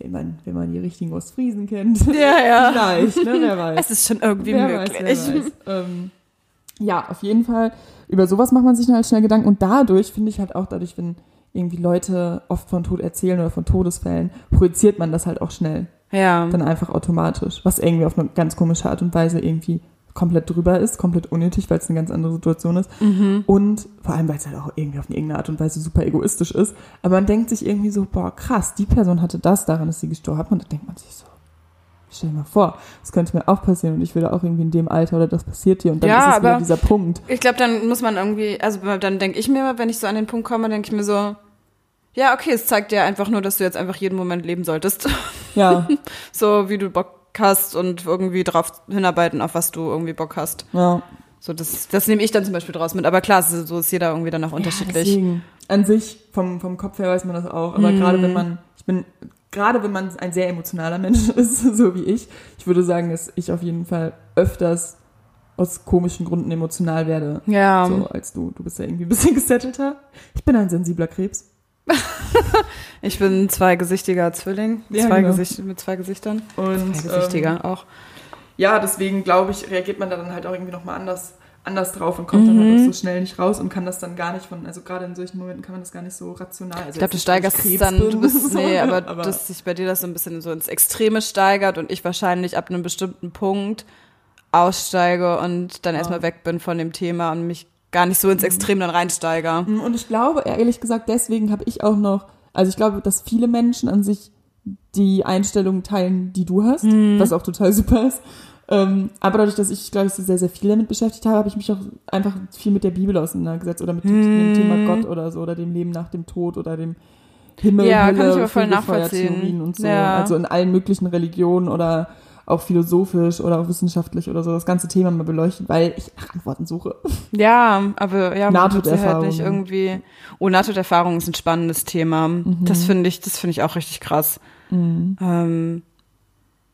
Wenn man, wenn man die richtigen Ostfriesen kennt. Ja, ja. Vielleicht, ne? Wer weiß. Es ist schon irgendwie Wer möglich. Weiß, wer weiß. Ähm, ja, auf jeden Fall. Über sowas macht man sich dann halt schnell Gedanken. Und dadurch finde ich halt auch, dadurch, wenn irgendwie Leute oft von Tod erzählen oder von Todesfällen, projiziert man das halt auch schnell. Ja. Dann einfach automatisch. Was irgendwie auf eine ganz komische Art und Weise irgendwie komplett drüber ist, komplett unnötig, weil es eine ganz andere Situation ist. Mhm. Und vor allem, weil es halt auch irgendwie auf irgendeine Art und Weise super egoistisch ist. Aber man denkt sich irgendwie so, boah, krass, die Person hatte das, daran ist sie gestorben. Und dann denkt man sich so, stell dir mal vor, das könnte mir auch passieren und ich würde auch irgendwie in dem Alter oder das passiert dir und dann Ja, ist es wieder dieser Punkt. Ich glaube, dann muss man irgendwie, also dann denke ich mir, wenn ich so an den Punkt komme, denke ich mir so, ja, okay, es zeigt dir einfach nur, dass du jetzt einfach jeden Moment leben solltest. Ja, so wie du Bock hast und irgendwie drauf hinarbeiten, auf was du irgendwie Bock hast. ja. So, das, das nehme ich dann zum Beispiel draus mit. Aber klar, so ist jeder irgendwie dann auch Ja, unterschiedlich. deswegen. An sich, vom, vom Kopf her weiß man das auch. Aber Mhm. gerade wenn man, ich bin, gerade wenn man ein sehr emotionaler Mensch ist, so wie ich, ich würde sagen, dass ich auf jeden Fall öfters aus komischen Gründen emotional werde. ja. So als du. Du bist ja irgendwie ein bisschen gesettelter. Ich bin ein sensibler Krebs. Ich bin ein zweigesichtiger Zwilling. Ja, zwei genau. Gesicht, mit zwei Gesichtern. Und Zweigesichtiger ähm, auch. ja, deswegen glaube ich, reagiert man da dann halt auch irgendwie nochmal anders, anders drauf und kommt dann Mhm. halt auch so schnell nicht raus und kann das dann gar nicht von, also gerade in solchen Momenten kann man das gar nicht so rational. Also Ich glaube, du steigerst es dann, du bist, nee, aber, aber dass sich bei dir das so ein bisschen so ins Extreme steigert und ich wahrscheinlich ab einem bestimmten Punkt aussteige und dann Ja. erstmal weg bin von dem Thema und mich gar nicht so ins Extrem dann reinsteige. Mm, Und ich glaube, ehrlich gesagt, deswegen habe ich auch noch, also ich glaube, dass viele Menschen an sich die Einstellung teilen, die du hast, Mhm. was auch total super ist. Ähm, aber dadurch, dass ich, glaube ich, so sehr, sehr viel damit beschäftigt habe, habe ich mich auch einfach viel mit der Bibel auseinandergesetzt oder mit dem Mhm. Thema Gott oder so oder dem Leben nach dem Tod oder dem Himmel, Ja, kann Hölle, ich aber voll nachvollziehen. und so. Ja. Also in allen möglichen Religionen oder auch philosophisch oder auch wissenschaftlich oder so das ganze Thema mal beleuchtet, weil ich nach Antworten suche. Ja, aber ja, sie halt nicht irgendwie. Oh, Nahtoderfahrung ist ein spannendes Thema. Mhm. Das finde ich, das finde ich auch richtig krass. Ähm,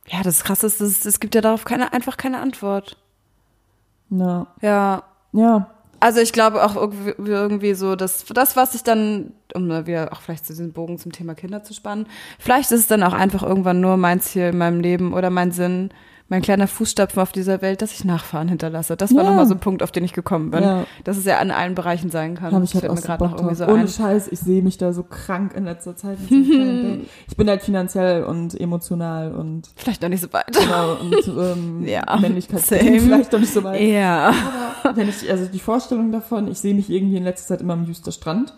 ja, das Krasse ist, es, es gibt ja darauf keine, einfach keine Antwort. Ja. Ja, Ja. Also ich glaube auch irgendwie, irgendwie so, dass das, was ich dann, um wieder auch vielleicht so den Bogen zum Thema Kinder zu spannen, vielleicht ist es dann auch einfach irgendwann nur mein Ziel in meinem Leben oder mein Sinn, mein kleiner Fußstapfen auf dieser Welt, dass ich Nachfahren hinterlasse. Das war Ja. nochmal so ein Punkt, auf den ich gekommen bin. Ja. Dass es ja an allen Bereichen sein kann. Habe ich Das halt auch mir gerade noch irgendwie so Ohne ein. Scheiß, ich sehe mich da so krank in letzter Zeit. so ich bin halt finanziell und emotional und Vielleicht noch nicht so weit. genau und ähm, Ja, Männlichkeit vielleicht noch nicht so weit. Ja. Wenn ich, also die Vorstellung davon, ich sehe mich irgendwie in letzter Zeit immer am Jüster Strand.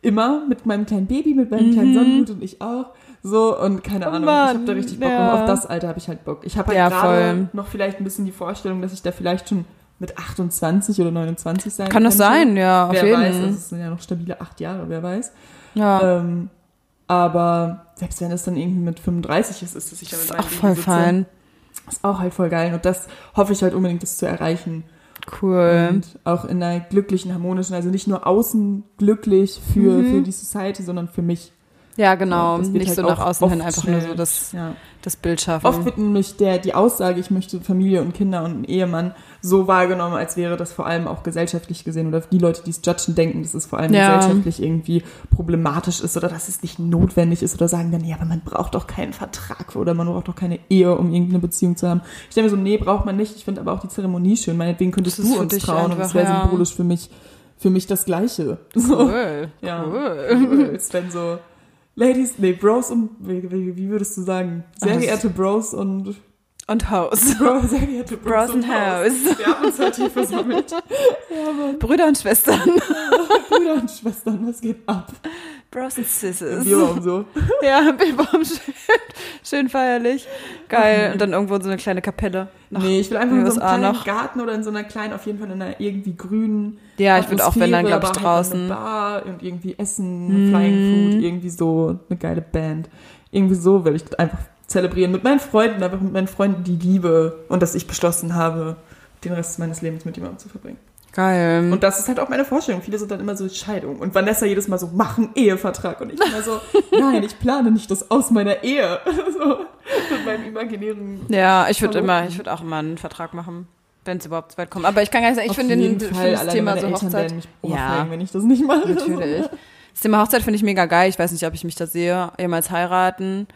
Immer mit meinem kleinen Baby, mit meinem kleinen Sonnenhut und ich auch. So, und keine Mhm. Oh Ahnung, Mann, ich habe da richtig Bock ja. Auf das Alter habe ich halt Bock. Ich habe halt Ja, gerade voll. noch vielleicht ein bisschen die Vorstellung, dass ich da vielleicht schon mit 28 oder 29 sein Kann das könnte. sein, ja, auf Wer jeden weiß, also es sind ja noch stabile acht Jahre, wer weiß. Ja. Ähm, aber selbst wenn es dann irgendwie mit 35 ist, ist es sicher mit ist auch voll sitze. fein. Ist auch halt voll geil. Und das hoffe ich halt unbedingt, das zu erreichen. Cool. Und auch in einer glücklichen, harmonischen, also nicht nur außen glücklich für, Mhm. für die Society, sondern für mich. Ja, genau. Das wird Nicht halt so nach außen hin einfach nur so das, Ja. das Bild schaffen. Oft wird nämlich der, die Aussage, ich möchte Familie und Kinder und einen Ehemann so wahrgenommen, als wäre das vor allem auch gesellschaftlich gesehen oder die Leute, die es judgen, denken, dass es vor allem Ja. gesellschaftlich irgendwie problematisch ist oder dass es nicht notwendig ist oder sagen dann, ja, aber man braucht doch keinen Vertrag oder man braucht doch keine Ehe, um irgendwie eine Beziehung zu haben. Ich denke mir so, nee, braucht man nicht. Ich finde aber auch die Zeremonie schön. Meinetwegen könntest ist du uns trauen und einfach, es wäre ja. symbolisch für mich, für mich das Gleiche. So. cool. Ja. Cool. Als wenn so Ladies, nee, Bros und, wie, würdest du sagen? Sehr Ach, geehrte Bros und Und geehrte Bros, and House. Wir haben uns hier versammelt. Ja, Mann. Brüder und Schwestern. Brüder und Schwestern, was geht ab? Bros and Sisters. Im Bierraum so. Ja, Bierbaum schön, schön feierlich. Geil. Und dann irgendwo so eine kleine Kapelle. Nee, ich will einfach in so einem kleinen noch. Garten oder in so einer kleinen, auf jeden Fall in einer irgendwie grünen Ja, ich würde auch, wenn dann, glaube ich, halt draußen. Bar und irgendwie Essen, Flying Food, irgendwie so eine geile Band. Irgendwie so will ich das einfach zelebrieren. Mit meinen Freunden, einfach mit meinen Freunden die Liebe und dass ich beschlossen habe, den Rest meines Lebens mit jemandem zu verbringen. Geil. Und das ist halt auch meine Vorstellung. Viele sind dann immer so Scheidung. Und Vanessa jedes Mal so, mach einen Ehevertrag. Und ich immer so, nein, ich plane nicht das aus meiner Ehe. so, mit meinem imaginären. ja, ich würde immer, ich würde auch immer einen Vertrag machen, wenn es überhaupt so weit kommt. Aber ich kann gar nicht sagen, ich finde den- Fall, das Thema so Eltern Hochzeit. mich Ja. wenn ich das nicht mache. Natürlich. Das Thema Hochzeit finde ich mega geil. Ich weiß nicht, ob ich mich da sehe, jemals heiraten.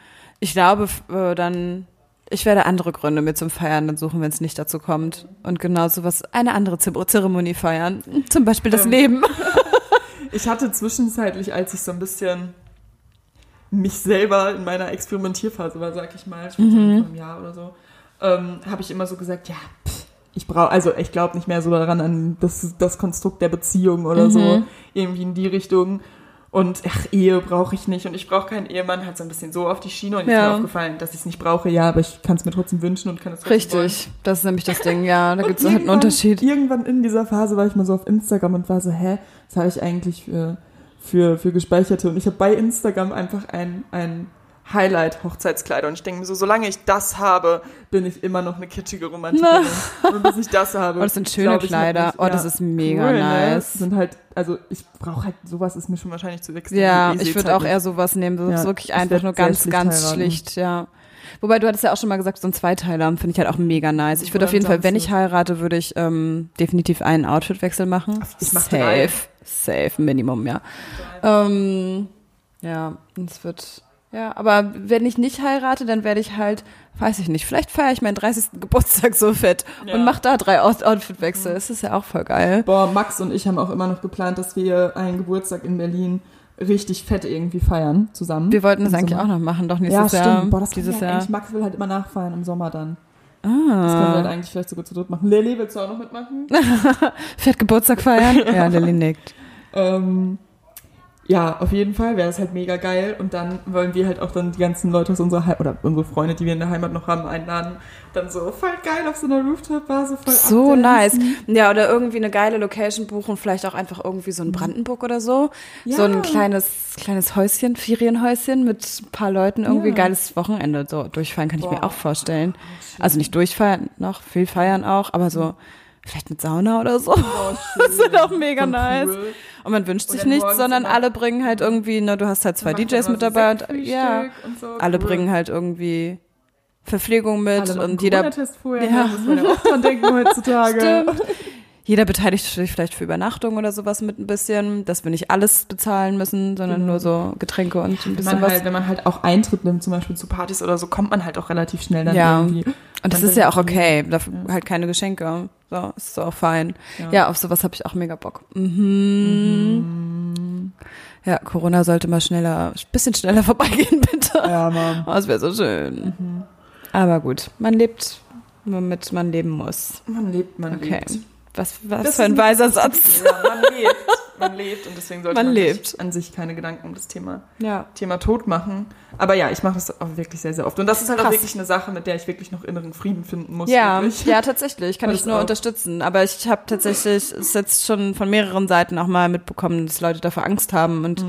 Ich glaube, äh, dann, ich werde andere Gründe mir zum Feiern dann suchen, wenn es nicht dazu kommt. Und genauso was, eine andere Zer- Zeremonie feiern. Zum Beispiel das Ähm. Leben. Ich hatte zwischenzeitlich, als ich so ein bisschen mich selber in meiner Experimentierphase war, sag ich mal, ich sagen, vor einem Jahr oder so, ähm, habe ich immer so gesagt, ja, pff, ich brauche, also ich glaube nicht mehr so daran an das, das Konstrukt der Beziehung oder so, irgendwie in die Richtung. Und ach, Ehe brauche ich nicht und ich brauche keinen Ehemann, halt so ein bisschen so auf die Schiene und Ja. ist mir aufgefallen, dass ich es nicht brauche, ja, aber ich kann es mir trotzdem wünschen und kann es Richtig. Das ist nämlich das Ding, ja. Da gibt es halt einen Unterschied. Irgendwann in dieser Phase war ich mal so auf Instagram und war so, hä, was habe ich eigentlich für, für, für gespeicherte? Und ich habe bei Instagram einfach ein, ein Highlight Hochzeitskleider. Und ich denke mir so, solange ich das habe, bin ich immer noch eine kitschige Romantikerin. und bis ich das habe. Oh, das sind schöne ich Kleider. nicht. Oh, das ist mega ne? nice. Sind halt, also ich brauche halt, sowas ist mir schon wahrscheinlich zu extrem. Ja, ich würde halt auch eher sowas nehmen. So Ja, wirklich ich einfach nur ganz, ganz heiraten. schlicht, ja. Wobei du hattest ja auch schon mal gesagt, so ein Zweiteiler finde ich halt auch mega nice. Ich würde auf jeden Fall, wenn ich heirate, würde ich ähm, definitiv einen Outfitwechsel machen. Ich mach drei. Safe. Safe, Minimum, ja. Ähm, ja, es wird, ja, aber wenn ich nicht heirate, dann werde ich halt, weiß ich nicht, vielleicht feiere ich meinen 30. Geburtstag so fett Ja. und mache da drei Out Outfitwechsel. Das ist ja auch voll geil. Boah, Max und ich haben auch immer noch geplant, dass wir einen Geburtstag in Berlin richtig fett irgendwie feiern zusammen. Wir wollten das eigentlich Sommer. auch noch machen, doch Ja, nächstes stimmt. Jahr. Boah, das kann dieses ja Jahr. eigentlich, Max will halt immer nachfeiern im Sommer dann. Das können wir halt Ah. eigentlich vielleicht sogar zu dritt machen. Lilly, willst du auch noch mitmachen? Fett Geburtstag feiern? ja, Lilly nickt. ähm, ja, auf jeden Fall wäre es halt mega geil. Und dann wollen wir halt auch dann die ganzen Leute aus unserer Heimat, oder unsere Freunde, die wir in der Heimat noch haben, einladen. Dann so voll geil auf so einer Rooftop-Bar, so voll So abdancen. nice. Ja, oder irgendwie eine geile Location buchen, vielleicht auch einfach irgendwie so in Brandenburg oder so. So Mhm. Ja. ein kleines, kleines Häuschen, Ferienhäuschen mit ein paar Leuten irgendwie Ja. geiles Wochenende. So durchfeiern kann ich mir Boah. auch vorstellen. Also nicht durchfeiern noch, viel feiern auch, aber so vielleicht mit Sauna oder so. Boah, Das wird auch mega Voll nice. cool. Und man wünscht Und sich nichts, sondern alle bringen halt irgendwie, ne, du hast halt zwei DJs mit so dabei und ja, und so. alle Cool. bringen halt irgendwie Verpflegung mit Alle und jeder vorher, Ja. ja. muss man ja auch dran denken heutzutage. Stimmt. Jeder beteiligt sich vielleicht für Übernachtung oder sowas mit ein bisschen, dass wir nicht alles bezahlen müssen, sondern Genau. nur so Getränke und ein Wenn bisschen was. halt, wenn man halt auch Eintritt nimmt, zum Beispiel zu Partys oder so, kommt man halt auch relativ schnell dann Ja. irgendwie. und das ist ja auch okay. Dafür halt keine Geschenke. So, ist so auch fein. Ja, Ja. auf sowas habe ich auch mega Bock. Mhm. Ja, Corona sollte mal schneller, bisschen schneller vorbeigehen, bitte. Ja, Mann. Oh, das wäre so schön. Aber gut, man lebt, womit man leben muss. Man lebt, man Okay. lebt. Was, was Das für ein weiser Satz. Ja, man lebt. Man lebt und deswegen sollte Man man, sich an sich keine Gedanken um das Thema, Ja. Thema Tod machen. Aber ja, ich mache das auch wirklich sehr, sehr oft. Und das ist halt auch Krass. wirklich eine Sache, mit der ich wirklich noch inneren Frieden finden muss. Ja, wirklich. ja, tatsächlich. Kann Weil ich das nur auch- unterstützen. Aber ich habe tatsächlich es jetzt schon von mehreren Seiten auch mal mitbekommen, dass Leute davor Angst haben und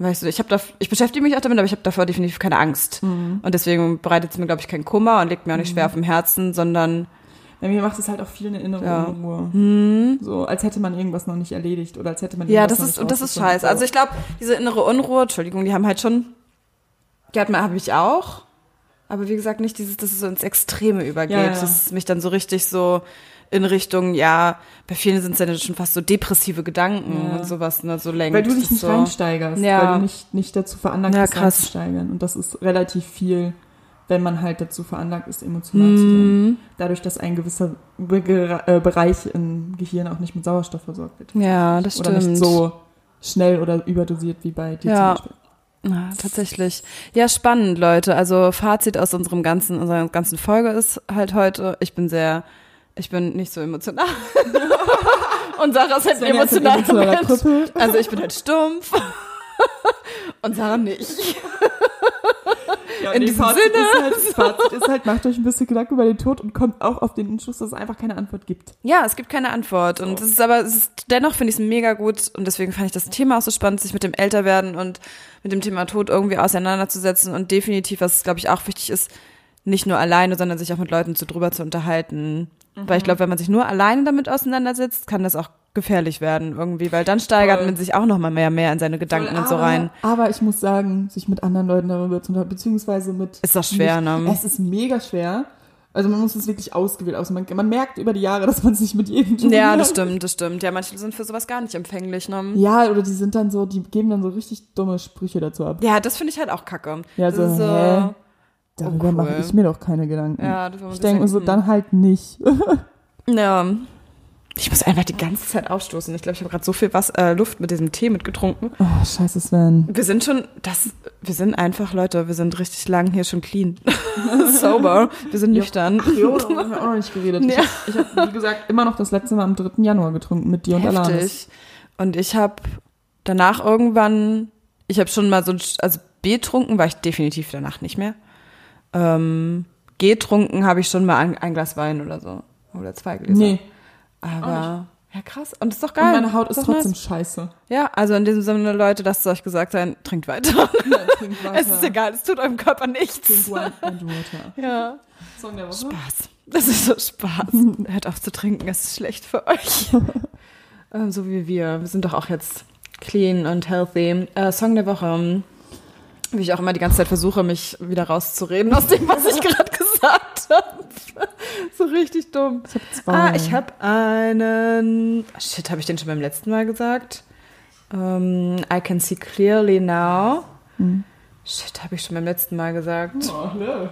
Weißt du, ich habe da, ich beschäftige mich auch damit, aber ich habe davor definitiv keine Angst. Mhm. Und deswegen bereitet es mir, glaube ich, keinen Kummer und liegt mir auch nicht schwer auf dem Herzen, sondern Ja, mir macht es halt auch viel eine innere Ja. Unruhe. So, als hätte man irgendwas noch nicht erledigt oder als hätte man ja, das ist das ist scheiße. Also ich glaube, diese innere Unruhe, Entschuldigung, die haben halt schon, die hat man, habe ich auch. Aber wie gesagt, nicht dieses, dass es so ins Extreme übergeht, Ja, ja. dass es mich dann so richtig so in Richtung, ja, bei vielen sind es dann schon fast so depressive Gedanken Ja. und sowas, ne, so lenkt. Weil du dich nicht so. reinsteigerst, Ja. weil du nicht, nicht dazu veranlagt Ja, bist, krass. reinzusteigern. Und das ist relativ viel, wenn man halt dazu veranlagt ist, emotional zu sein. Mhm. Dadurch, dass ein gewisser Be äh, Bereich im Gehirn auch nicht mit Sauerstoff versorgt wird. Ja, das Oder stimmt. nicht so schnell oder überdosiert wie bei dir Ja. zum Beispiel. Ja, tatsächlich. Ja, spannend, Leute. Also Fazit aus unserem ganzen, unserer ganzen Folge ist halt heute, ich bin sehr, ich bin nicht so emotional. Und Sarah ist halt ein emotionaler Mensch. Also ich bin halt stumpf. Und Sarah nicht. Ja, In nee, diesem Fazit Sinne. Ist halt, Fazit ist halt, macht euch ein bisschen Gedanken über den Tod und kommt auch auf den Entschluss, dass es einfach keine Antwort gibt. Ja, es gibt keine Antwort. Und So. es ist aber, es ist, dennoch finde ich es mega gut. Und deswegen fand ich das Thema auch so spannend, sich mit dem Älterwerden und mit dem Thema Tod irgendwie auseinanderzusetzen. Und definitiv, was glaube ich auch wichtig ist, nicht nur alleine, sondern sich auch mit Leuten zu drüber zu unterhalten. Weil Mhm. ich glaube, wenn man sich nur alleine damit auseinandersetzt, kann das auch gefährlich werden irgendwie, weil dann steigert Voll. man sich auch noch mal mehr, mehr in seine Gedanken und so rein. Aber ich muss sagen, sich mit anderen Leuten darüber zu unterhalten, beziehungsweise mit. Ist doch schwer, nicht, ne? Es ist mega schwer. Also man muss es wirklich ausgewählt aus. Man, man merkt über die Jahre, dass man sich mit jedem tun Ja, das stimmt, das stimmt. Ja, manche sind für sowas gar nicht empfänglich, ne? Ja, oder die sind dann so, die geben dann so richtig dumme Sprüche dazu ab. Ja, das finde ich halt auch kacke. Ja, das so, ist hä? Darüber cool. mache ich mir doch keine Gedanken. Ja, das ich denke mir so, dann halt nicht. Ja. Ich muss einfach die ganze Zeit aufstoßen. Ich glaube, ich habe gerade so viel was, äh, Luft mit diesem Tee mitgetrunken. Oh, scheiße, Sven. Wir sind schon, das, wir sind einfach, Leute, wir sind richtig lang hier schon clean. Sober. Wir sind nüchtern. Jo, darüber haben wir auch noch nicht geredet. Ja. Ich habe, hab, wie gesagt, immer noch das letzte Mal am 3. Januar getrunken mit dir und Alanis. Heftig. Und ich habe danach irgendwann, ich habe schon mal so, ein- also betrunken war ich definitiv danach nicht mehr. Ähm, getrunken habe ich schon mal ein, ein Glas Wein oder so. Oder zwei Gläser. Nee, Aber, ja krass. Und ist doch und geil. meine Haut ist doch trotzdem nice. scheiße. Ja, also in diesem Sinne, Leute, lasst es euch gesagt sein, trinkt weiter. Trink Es ist egal, es tut eurem Körper nichts. Wine and Water. Ja. Song der Woche. Spaß. Das ist so Spaß. Hört auf zu trinken, es ist schlecht für euch. ähm, so wie wir. Wir sind doch auch jetzt clean und healthy. Äh, Song der Woche. Wie ich auch immer die ganze Zeit versuche, mich wieder rauszureden aus dem, was ich gerade gesagt habe. so richtig dumm. Ich habe zwei. Ah, ich habe einen. Shit, habe ich den schon beim letzten Mal gesagt? Ähm, I can see clearly now. Hm. Shit, habe ich schon beim letzten Mal gesagt. Oh, ne.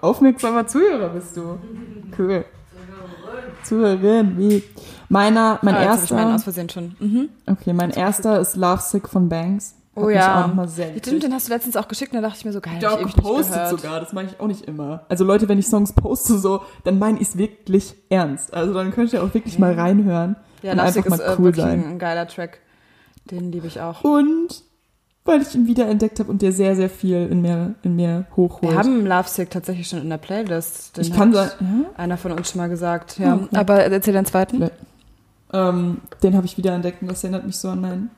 Aufmerksamer Zuhörer bist du. Cool. Zuhörerin, wie? Meiner, mein ah, hab ich meinen erster. aus Versehen schon. Mhm. Okay, mein erster ist Love Sick von Banks. Hat Oh mich ja. auch noch mal Stimmt, den hast du letztens auch geschickt, und da dachte ich mir so, geil, Ich hab auch gepostet sogar, das mache ich auch nicht immer. Also Leute, wenn ich Songs poste so, dann meine ich es wirklich ernst. Also dann könnt ihr auch wirklich mal reinhören Ja, und einfach ist mal äh, cool wirklich sein. ein geiler Track. Den liebe ich auch. Und weil ich ihn wiederentdeckt habe und der sehr, sehr viel in mir, in mir hochholt. Wir haben Love Sick tatsächlich schon in der Playlist. Den ich kann hat sagen, ja? einer von uns schon mal gesagt. Ja, okay. aber erzähl den zweiten. Ähm, den habe ich wiederentdeckt und das erinnert mich so an mein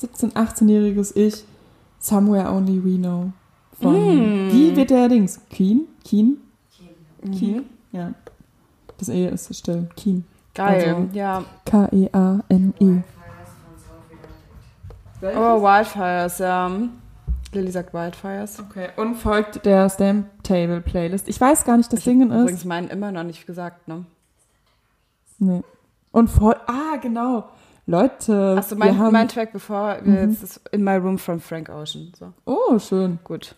17-, 18-jähriges Ich. Somewhere Only We Know. Von, Mm. wie wird der Dings? Keen? Keen? Keen? Mhm. Ja. Das E ist still. Keen. Geil, Also- ja. K-E-A-N-E. Oh, Wildfires, ja. Lilly sagt Wildfires. Okay, und folgt der Stamp Table Playlist. Ich weiß gar nicht, das Ding ist. Übrigens meinen immer noch nicht gesagt, ne? Nee. Und voll. Ah, genau. Leute. Achso, mein, haben, mein Track, bevor wir Mhm. jetzt ist In My Room from Frank Ocean. So, Oh, schön. gut.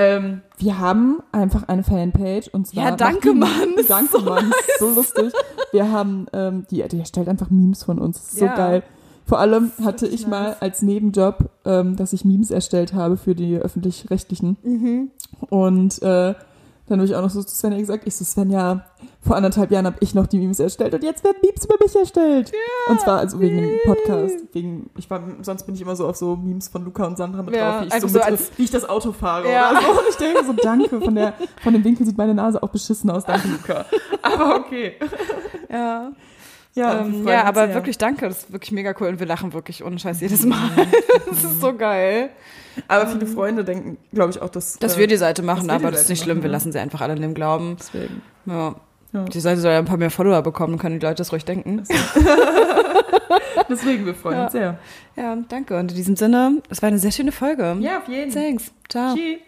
Ähm, wir haben einfach eine Fanpage und zwar. Ja, danke, Mann. Danke, so Mann. Ist so lustig. Wir haben, ähm, die, die erstellt einfach Memes von uns. Ist Ja. so geil. Vor allem hatte ich mal nice. als Nebenjob, ähm, dass ich Memes erstellt habe für die öffentlich-rechtlichen. Mhm. Und äh, dann habe ich auch noch so zu Svenja gesagt, ich so, Svenja, vor anderthalb Jahren habe ich noch die Memes erstellt und jetzt werden Memes über mich erstellt. und zwar also wegen dem Podcast. Wegen, ich war, sonst bin ich immer so auf so Memes von Luca und Sandra mit Ja, drauf, wie ich, so so als- wie ich das Auto fahre Ja. oder so. Und ich denke so, danke, von, der, von dem Winkel sieht meine Nase auch beschissen aus. Danke, Luca. Aber okay. Ja. Ja, Ähm, ja, aber sehr. wirklich danke. Das ist wirklich mega cool. Und wir lachen wirklich ohne Scheiß jedes Mal. das ist so geil. Aber viele Freunde denken, glaube ich, auch, dass. Dass äh, wir die Seite machen, aber das ist nicht schlimm. machen, Wir lassen sie einfach alle in dem Glauben. Deswegen. Ja. Ja. Die Seite soll ja ein paar mehr Follower bekommen, dann können die Leute das ruhig denken. Deswegen, wir freuen Ja. uns sehr. Ja, danke. Und in diesem Sinne, es war eine sehr schöne Folge. Ja, auf jeden Fall. Thanks. Ciao. Tschüss.